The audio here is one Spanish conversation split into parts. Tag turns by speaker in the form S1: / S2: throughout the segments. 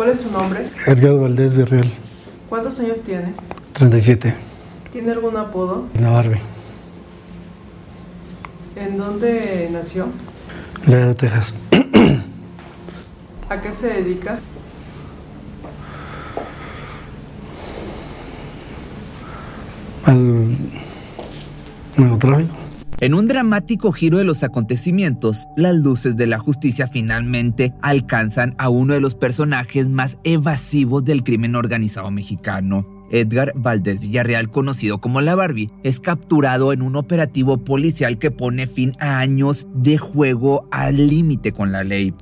S1: ¿Cuál es su nombre?
S2: Edgar Valdés Virreal,
S1: ¿Cuántos años tiene?
S2: 37,
S1: ¿Tiene algún apodo?
S2: la Barbie,
S1: ¿En dónde nació?
S2: Laredo, Texas.
S1: ¿A qué se dedica?
S2: Al narcotráfico.
S3: En un dramático giro de los acontecimientos, las luces de la justicia finalmente alcanzan a uno de los personajes más evasivos del crimen organizado mexicano. Edgar Valdés Villarreal, conocido como la Barbie, es capturado en un operativo policial que pone fin a años de juego al límite con la ley.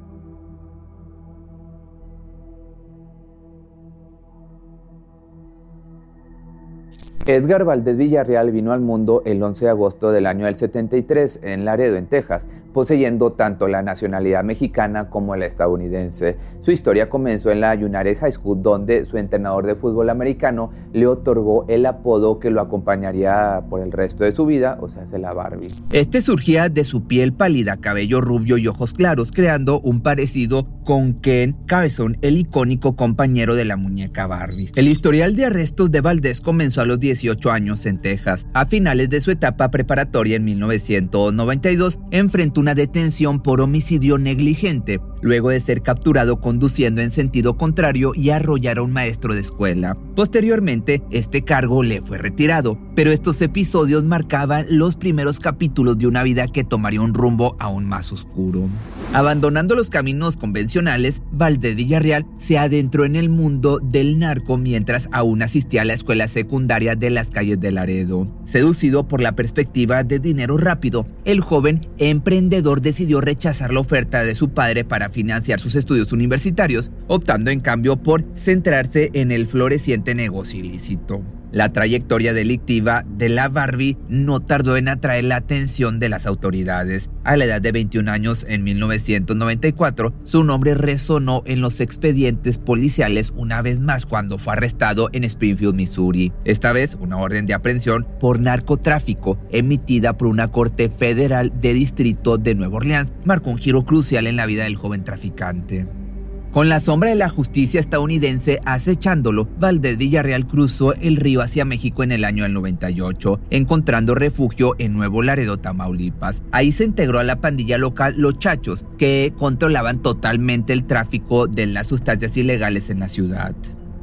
S3: Edgar Valdés Villarreal vino al mundo el 11 de agosto del año del 73 en Laredo, en Texas, poseyendo tanto la nacionalidad mexicana como la estadounidense. Su historia comenzó en la United High School, donde su entrenador de fútbol americano le otorgó el apodo que lo acompañaría por el resto de su vida, o sea, se la Barbie. Este surgía de su piel pálida, cabello rubio y ojos claros, creando un parecido con Ken Carson, el icónico compañero de la muñeca Barbie. El historial de arrestos de Valdés comenzó a los 18 años en Texas. A finales de su etapa preparatoria en 1992, enfrentó una detención por homicidio negligente, luego de ser capturado conduciendo en sentido contrario y arrollar a un maestro de escuela. Posteriormente, este cargo le fue retirado, pero estos episodios marcaban los primeros capítulos de una vida que tomaría un rumbo aún más oscuro. Abandonando los caminos convencionales, Valdés Villarreal se adentró en el mundo del narco mientras aún asistía a la escuela secundaria de las calles de Laredo. Seducido por la perspectiva de dinero rápido, el joven emprendedor decidió rechazar la oferta de su padre para financiar sus estudios universitarios, optando en cambio por centrarse en el floreciente negocio ilícito. La trayectoria delictiva de la Barbie no tardó en atraer la atención de las autoridades. A la edad de 21 años, en 1994, su nombre resonó en los expedientes policiales una vez más cuando fue arrestado en Springfield, Missouri. Esta vez, una orden de aprehensión por narcotráfico emitida por una corte federal de distrito de Nueva Orleans marcó un giro crucial en la vida del joven traficante. Con la sombra de la justicia estadounidense acechándolo, Valdés Villarreal cruzó el río hacia México en el año del 98, encontrando refugio en Nuevo Laredo, Tamaulipas. Ahí se integró a la pandilla local Los Chachos, que controlaban totalmente el tráfico de las sustancias ilegales en la ciudad.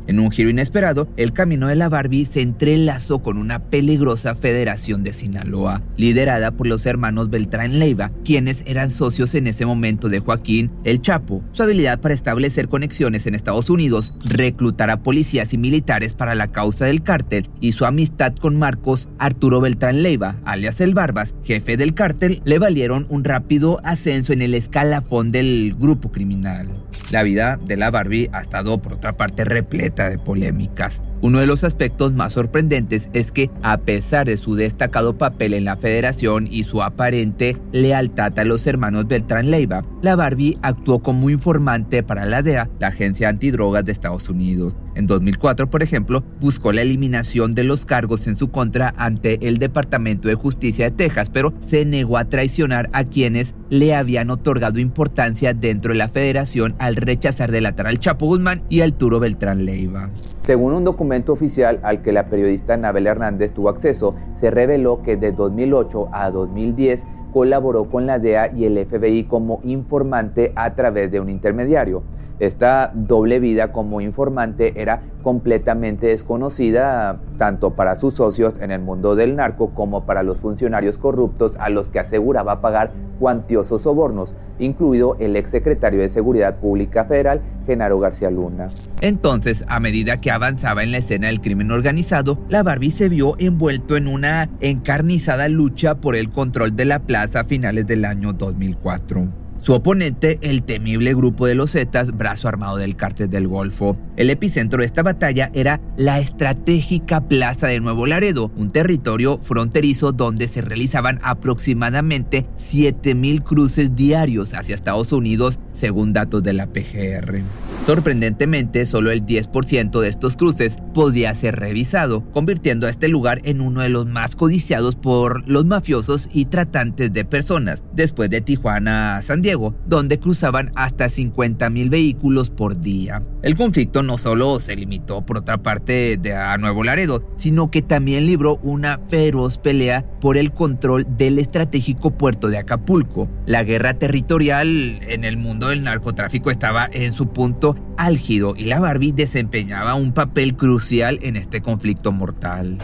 S3: En un giro inesperado, el camino de la Barbie se entrelazó con una peligrosa federación de Sinaloa, liderada por los hermanos Beltrán Leiva, quienes eran socios en ese momento de Joaquín El Chapo. Su habilidad para establecer conexiones en Estados Unidos, reclutar a policías y militares para la causa del cártel y su amistad con Marcos Arturo Beltrán Leiva, alias El Barbas, jefe del cártel, le valieron un rápido ascenso en el escalafón del grupo criminal. La vida de la Barbie ha estado, por otra parte, repleta de polémicas. Uno de los aspectos más sorprendentes es que, a pesar de su destacado papel en la federación y su aparente lealtad a los hermanos Beltrán Leiva, la Barbie actuó como informante para la DEA, la agencia antidrogas de Estados Unidos. En 2004, por ejemplo, buscó la eliminación de los cargos en su contra ante el Departamento de Justicia de Texas, pero se negó a traicionar a quienes le habían otorgado importancia dentro de la federación al rechazar delatar al Chapo Guzmán y al Turo Beltrán Leiva. Según un documento oficial al que la periodista Anabel Hernández tuvo acceso, se reveló que de 2008 a 2010 colaboró con la DEA y el FBI como informante a través de un intermediario. Esta doble vida como informante era completamente desconocida tanto para sus socios en el mundo del narco como para los funcionarios corruptos a los que aseguraba pagar cuantiosos sobornos, incluido el exsecretario de Seguridad Pública Federal, Genaro García Luna. Entonces, a medida que avanzaba en la escena del crimen organizado, la Barbie se vio envuelto en una encarnizada lucha por el control de la plaza a finales del año 2004. Su oponente, el temible grupo de los Zetas, brazo armado del cártel del Golfo. El epicentro de esta batalla era la estratégica Plaza de Nuevo Laredo, un territorio fronterizo donde se realizaban aproximadamente 7.000 cruces diarios hacia Estados Unidos, según datos de la PGR. Sorprendentemente, solo el 10% de estos cruces podía ser revisado, convirtiendo a este lugar en uno de los más codiciados por los mafiosos y tratantes de personas, después de Tijuana a San Diego, donde cruzaban hasta 50 mil vehículos por día. El conflicto no solo se limitó por otra parte de a Nuevo Laredo, sino que también libró una feroz pelea por el control del estratégico puerto de Acapulco. La guerra territorial en el mundo del narcotráfico estaba en su punto álgido y la Barbie desempeñaba un papel crucial en este conflicto mortal.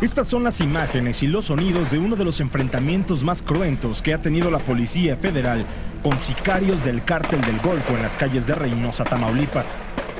S4: Estas son las imágenes y los sonidos de uno de los enfrentamientos más cruentos que ha tenido la Policía Federal con sicarios del cártel del Golfo en las calles de Reynosa, Tamaulipas.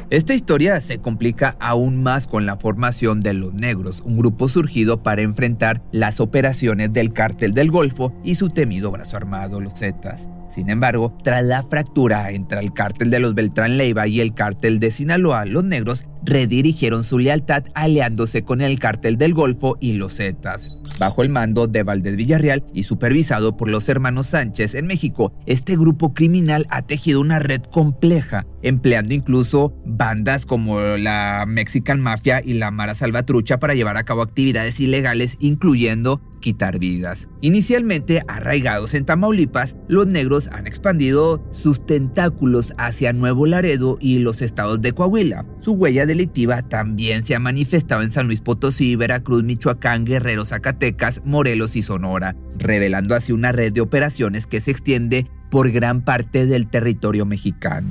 S3: Esta historia se complica aún más con la formación de los negros, un grupo surgido para enfrentar las operaciones del cártel del Golfo y su temido brazo armado, los Zetas. Sin embargo, tras la fractura entre el cártel de los Beltrán Leiva y el cártel de Sinaloa, los negros redirigieron su lealtad aliándose con el cártel del Golfo y los Zetas. Bajo el mando de Valdés Villarreal y supervisado por los hermanos Sánchez en México, este grupo criminal ha tejido una red compleja, empleando incluso bandas como la Mexican Mafia y la Mara Salvatrucha para llevar a cabo actividades ilegales, incluyendo quitar vidas. Inicialmente arraigados en Tamaulipas, los negros han expandido sus tentáculos hacia Nuevo Laredo y los estados de Coahuila. Su huella delictiva también se ha manifestado en San Luis Potosí, Veracruz, Michoacán, Guerrero, Zacatecas, Morelos y Sonora, revelando así una red de operaciones que se extiende por gran parte del territorio mexicano.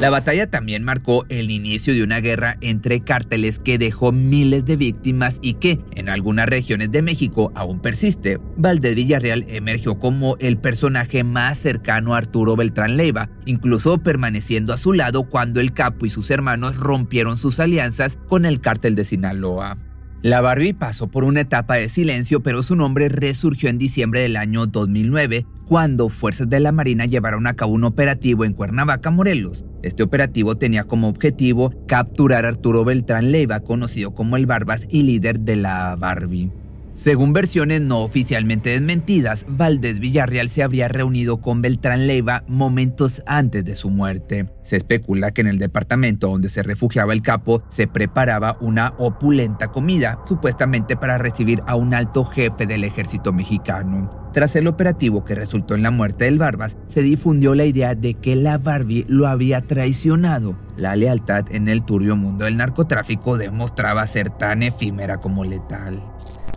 S3: La batalla también marcó el inicio de una guerra entre cárteles que dejó miles de víctimas y que en algunas regiones de México aún persiste. Valdés Villarreal emergió como el personaje más cercano a Arturo Beltrán Leiva, incluso permaneciendo a su lado cuando el capo y sus hermanos rompieron sus alianzas con el cártel de Sinaloa. La Barbie pasó por una etapa de silencio, pero su nombre resurgió en diciembre del año 2009, cuando fuerzas de la Marina llevaron a cabo un operativo en Cuernavaca, Morelos. Este operativo tenía como objetivo capturar a Arturo Beltrán Leiva, conocido como el Barbas y líder de la Barbie. Según versiones no oficialmente desmentidas, Valdés Villarreal se habría reunido con Beltrán Leiva momentos antes de su muerte. Se especula que en el departamento donde se refugiaba el capo se preparaba una opulenta comida, supuestamente para recibir a un alto jefe del ejército mexicano. Tras el operativo que resultó en la muerte del Barbas, se difundió la idea de que la Barbie lo había traicionado. La lealtad en el turbio mundo del narcotráfico demostraba ser tan efímera como letal.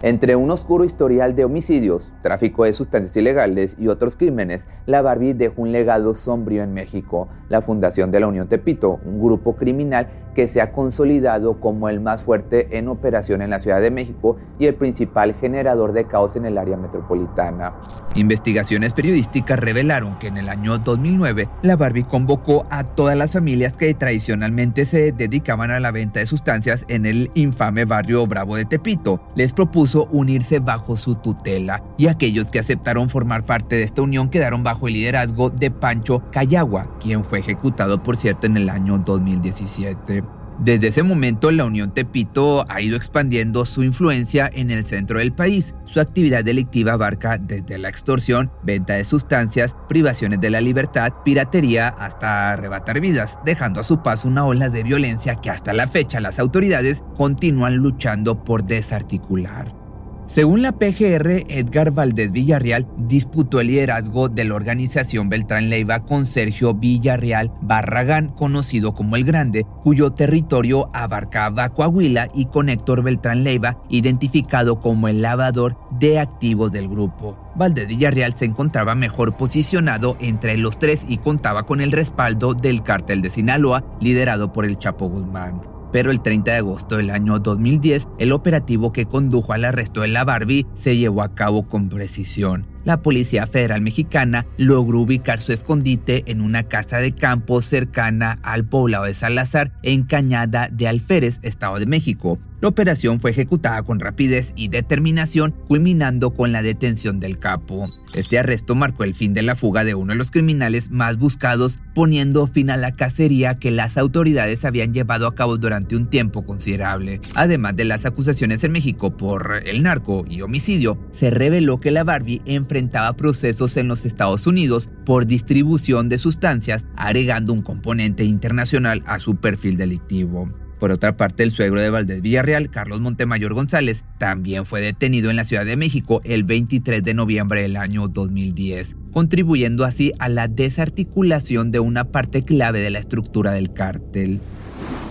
S3: Entre un oscuro historial de homicidios, tráfico de sustancias ilegales y otros crímenes, la Barbie dejó un legado sombrío en México, la fundación de la Unión Tepito, un grupo criminal que se ha consolidado como el más fuerte en operación en la Ciudad de México y el principal generador de caos en el área metropolitana. Investigaciones periodísticas revelaron que en el año 2009 la Barbie convocó a todas las familias que tradicionalmente se dedicaban a la venta de sustancias en el infame barrio Bravo de Tepito. Les propuso unirse bajo su tutela y aquellos que aceptaron formar parte de esta unión quedaron bajo el liderazgo de Pancho Cayagua, quien fue ejecutado por cierto en el año 2017. Desde ese momento, la Unión Tepito ha ido expandiendo su influencia en el centro del país. Su actividad delictiva abarca desde la extorsión, venta de sustancias, privaciones de la libertad, piratería, hasta arrebatar vidas, dejando a su paso una ola de violencia que hasta la fecha las autoridades continúan luchando por desarticular. Según la PGR, Edgar Valdés Villarreal disputó el liderazgo de la organización Beltrán Leiva con Sergio Villarreal Barragán, conocido como El Grande, cuyo territorio abarcaba Coahuila, y con Héctor Beltrán Leiva, identificado como el lavador de activos del grupo. Valdés Villarreal se encontraba mejor posicionado entre los tres y contaba con el respaldo del cártel de Sinaloa, liderado por el Chapo Guzmán pero el 30 de agosto del año 2010, el operativo que condujo al arresto de la Barbie se llevó a cabo con precisión. La Policía Federal Mexicana logró ubicar su escondite en una casa de campo cercana al poblado de Salazar, en Cañada de Alférez, Estado de México. La operación fue ejecutada con rapidez y determinación, culminando con la detención del capo. Este arresto marcó el fin de la fuga de uno de los criminales más buscados, poniendo fin a la cacería que las autoridades habían llevado a cabo durante un tiempo considerable. Además de las acusaciones en México por el narco y homicidio, se reveló que la Barbie enfrentaba procesos en los Estados Unidos por distribución de sustancias, agregando un componente internacional a su perfil delictivo. Por otra parte, el suegro de Valdés Villarreal, Carlos Montemayor González, también fue detenido en la Ciudad de México el 23 de noviembre del año 2010, contribuyendo así a la desarticulación de una parte clave de la estructura del cártel.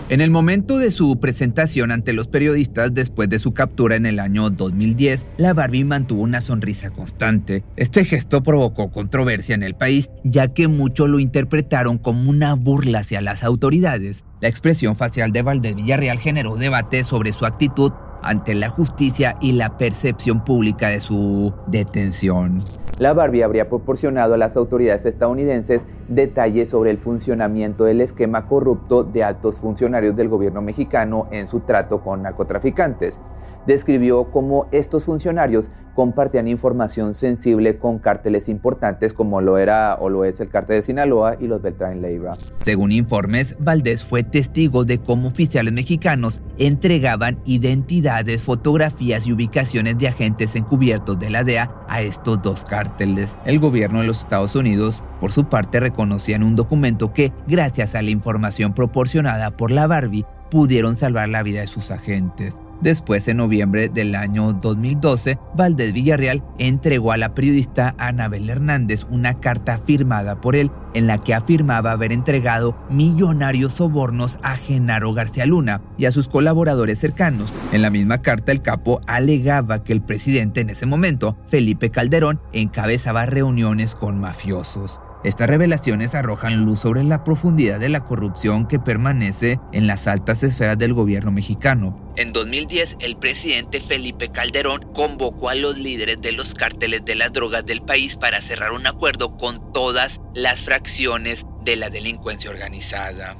S3: En el momento de su presentación ante los periodistas después de su captura en el año 2010, la Barbie mantuvo una sonrisa constante. Este gesto provocó controversia en el país, ya que muchos lo interpretaron como una burla hacia las autoridades. La expresión facial de Valdés Villarreal generó debate sobre su actitud ante la justicia y la percepción pública de su detención. La Barbie habría proporcionado a las autoridades estadounidenses detalles sobre el funcionamiento del esquema corrupto de altos funcionarios del gobierno mexicano en su trato con narcotraficantes describió cómo estos funcionarios compartían información sensible con cárteles importantes como lo era o lo es el cártel de Sinaloa y los Beltrán Leiva. Según informes, Valdés fue testigo de cómo oficiales mexicanos entregaban identidades, fotografías y ubicaciones de agentes encubiertos de la DEA a estos dos cárteles. El gobierno de los Estados Unidos, por su parte, reconocía en un documento que, gracias a la información proporcionada por la Barbie, pudieron salvar la vida de sus agentes. Después, en noviembre del año 2012, Valdés Villarreal entregó a la periodista Anabel Hernández una carta firmada por él en la que afirmaba haber entregado millonarios sobornos a Genaro García Luna y a sus colaboradores cercanos. En la misma carta, el capo alegaba que el presidente en ese momento, Felipe Calderón, encabezaba reuniones con mafiosos. Estas revelaciones arrojan luz sobre la profundidad de la corrupción que permanece en las altas esferas del gobierno mexicano. En 2010, el presidente Felipe Calderón convocó a los líderes de los cárteles de las drogas del país para cerrar un acuerdo con todas las fracciones de la delincuencia organizada.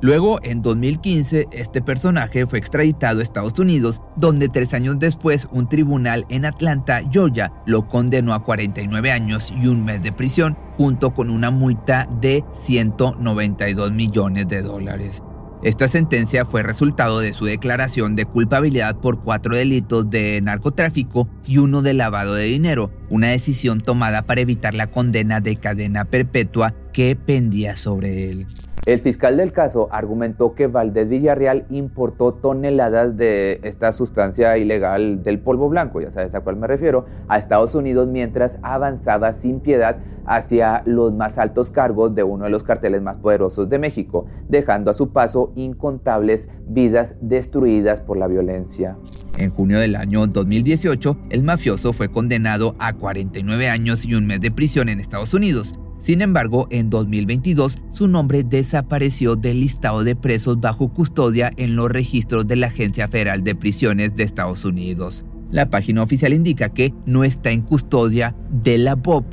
S3: Luego, en 2015, este personaje fue extraditado a Estados Unidos, donde tres años después un tribunal en Atlanta, Georgia, lo condenó a 49 años y un mes de prisión, junto con una multa de 192 millones de dólares. Esta sentencia fue resultado de su declaración de culpabilidad por cuatro delitos de narcotráfico y uno de lavado de dinero, una decisión tomada para evitar la condena de cadena perpetua que pendía sobre él. El fiscal del caso argumentó que Valdés Villarreal importó toneladas de esta sustancia ilegal del polvo blanco, ya sabes a cuál me refiero, a Estados Unidos mientras avanzaba sin piedad hacia los más altos cargos de uno de los carteles más poderosos de México, dejando a su paso incontables vidas destruidas por la violencia. En junio del año 2018, el mafioso fue condenado a 49 años y un mes de prisión en Estados Unidos. Sin embargo, en 2022 su nombre desapareció del listado de presos bajo custodia en los registros de la Agencia Federal de Prisiones de Estados Unidos. La página oficial indica que no está en custodia de la BOP,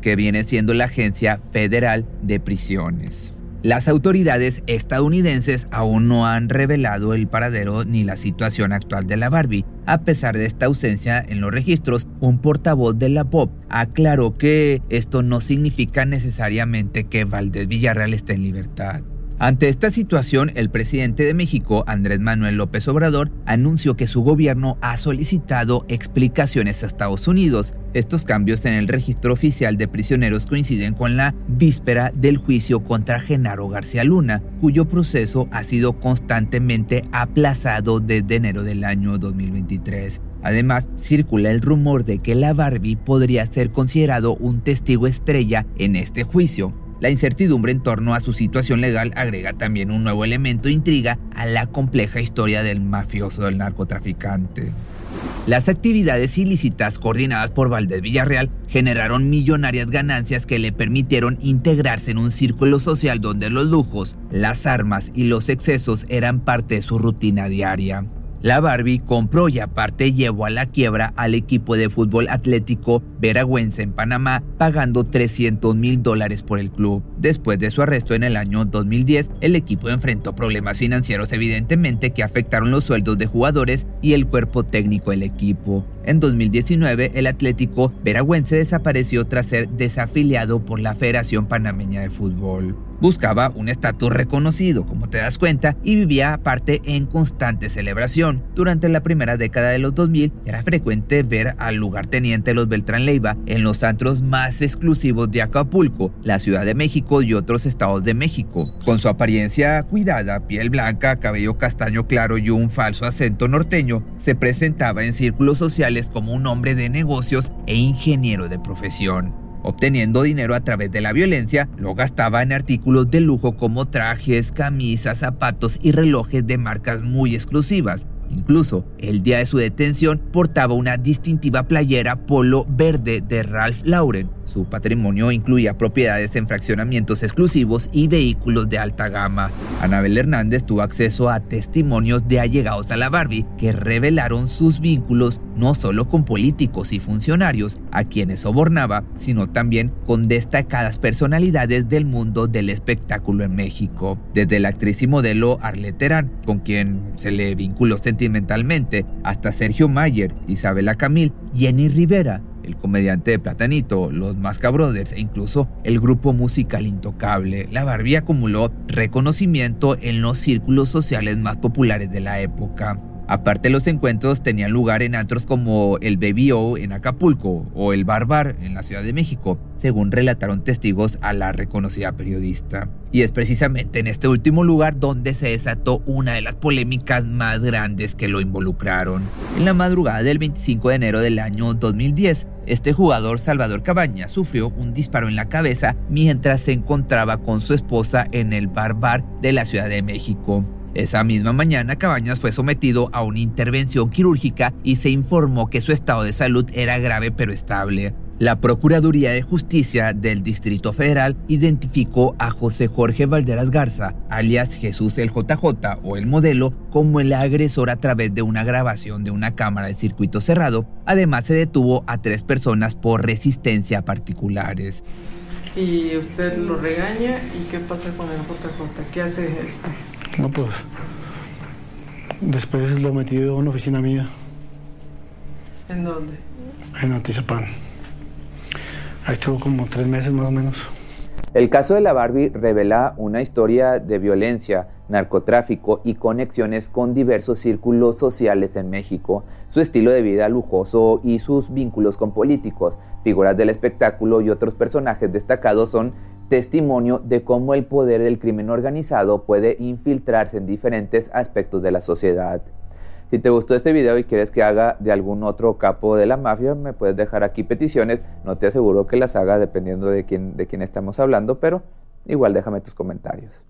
S3: que viene siendo la Agencia Federal de Prisiones. Las autoridades estadounidenses aún no han revelado el paradero ni la situación actual de la Barbie. A pesar de esta ausencia en los registros, un portavoz de la POP aclaró que esto no significa necesariamente que Valdés Villarreal esté en libertad. Ante esta situación, el presidente de México, Andrés Manuel López Obrador, anunció que su gobierno ha solicitado explicaciones a Estados Unidos. Estos cambios en el registro oficial de prisioneros coinciden con la víspera del juicio contra Genaro García Luna, cuyo proceso ha sido constantemente aplazado desde enero del año 2023. Además, circula el rumor de que la Barbie podría ser considerado un testigo estrella en este juicio. La incertidumbre en torno a su situación legal agrega también un nuevo elemento de intriga a la compleja historia del mafioso del narcotraficante. Las actividades ilícitas coordinadas por Valdés Villarreal generaron millonarias ganancias que le permitieron integrarse en un círculo social donde los lujos, las armas y los excesos eran parte de su rutina diaria. La Barbie compró y aparte llevó a la quiebra al equipo de fútbol atlético Veragüense en Panamá, pagando 300 mil dólares por el club. Después de su arresto en el año 2010, el equipo enfrentó problemas financieros evidentemente que afectaron los sueldos de jugadores y el cuerpo técnico del equipo. En 2019, el Atlético Veragüense desapareció tras ser desafiliado por la Federación Panameña de Fútbol. Buscaba un estatus reconocido, como te das cuenta, y vivía aparte en constante celebración. Durante la primera década de los 2000 era frecuente ver al lugarteniente Los Beltrán Leiva en los antros más exclusivos de Acapulco, la Ciudad de México y otros estados de México. Con su apariencia cuidada, piel blanca, cabello castaño claro y un falso acento norteño, se presentaba en círculos sociales como un hombre de negocios e ingeniero de profesión. Obteniendo dinero a través de la violencia, lo gastaba en artículos de lujo como trajes, camisas, zapatos y relojes de marcas muy exclusivas. Incluso, el día de su detención portaba una distintiva playera polo verde de Ralph Lauren, su patrimonio incluía propiedades en fraccionamientos exclusivos y vehículos de alta gama. Anabel Hernández tuvo acceso a testimonios de allegados a la Barbie que revelaron sus vínculos no solo con políticos y funcionarios a quienes sobornaba, sino también con destacadas personalidades del mundo del espectáculo en México. Desde la actriz y modelo Arlette Terán, con quien se le vinculó sentimentalmente, hasta Sergio Mayer, Isabela Camil, Jenny Rivera, el comediante de Platanito, los Masca Brothers e incluso el grupo musical Intocable. La Barbie acumuló reconocimiento en los círculos sociales más populares de la época. Aparte los encuentros tenían lugar en antros como el Baby O en Acapulco o el Barbar en la Ciudad de México, según relataron testigos a la reconocida periodista. Y es precisamente en este último lugar donde se desató una de las polémicas más grandes que lo involucraron. En la madrugada del 25 de enero del año 2010, este jugador Salvador Cabaña sufrió un disparo en la cabeza mientras se encontraba con su esposa en el Barbar de la Ciudad de México. Esa misma mañana Cabañas fue sometido a una intervención quirúrgica y se informó que su estado de salud era grave pero estable. La Procuraduría de Justicia del Distrito Federal identificó a José Jorge Valderas Garza, alias Jesús el JJ o el modelo, como el agresor a través de una grabación de una cámara de circuito cerrado. Además se detuvo a tres personas por resistencia a particulares.
S1: ¿Y usted lo regaña? ¿Y qué pasa con el JJ? ¿Qué hace él?
S2: No, pues. Después lo metí en una oficina mía.
S1: ¿En dónde?
S2: En Atizapán. Ahí estuvo como tres meses más o menos.
S3: El caso de la Barbie revela una historia de violencia, narcotráfico y conexiones con diversos círculos sociales en México, su estilo de vida lujoso y sus vínculos con políticos, figuras del espectáculo y otros personajes destacados son testimonio de cómo el poder del crimen organizado puede infiltrarse en diferentes aspectos de la sociedad. Si te gustó este video y quieres que haga de algún otro capo de la mafia, me puedes dejar aquí peticiones. No te aseguro que las haga dependiendo de quién, de quién estamos hablando, pero igual déjame tus comentarios.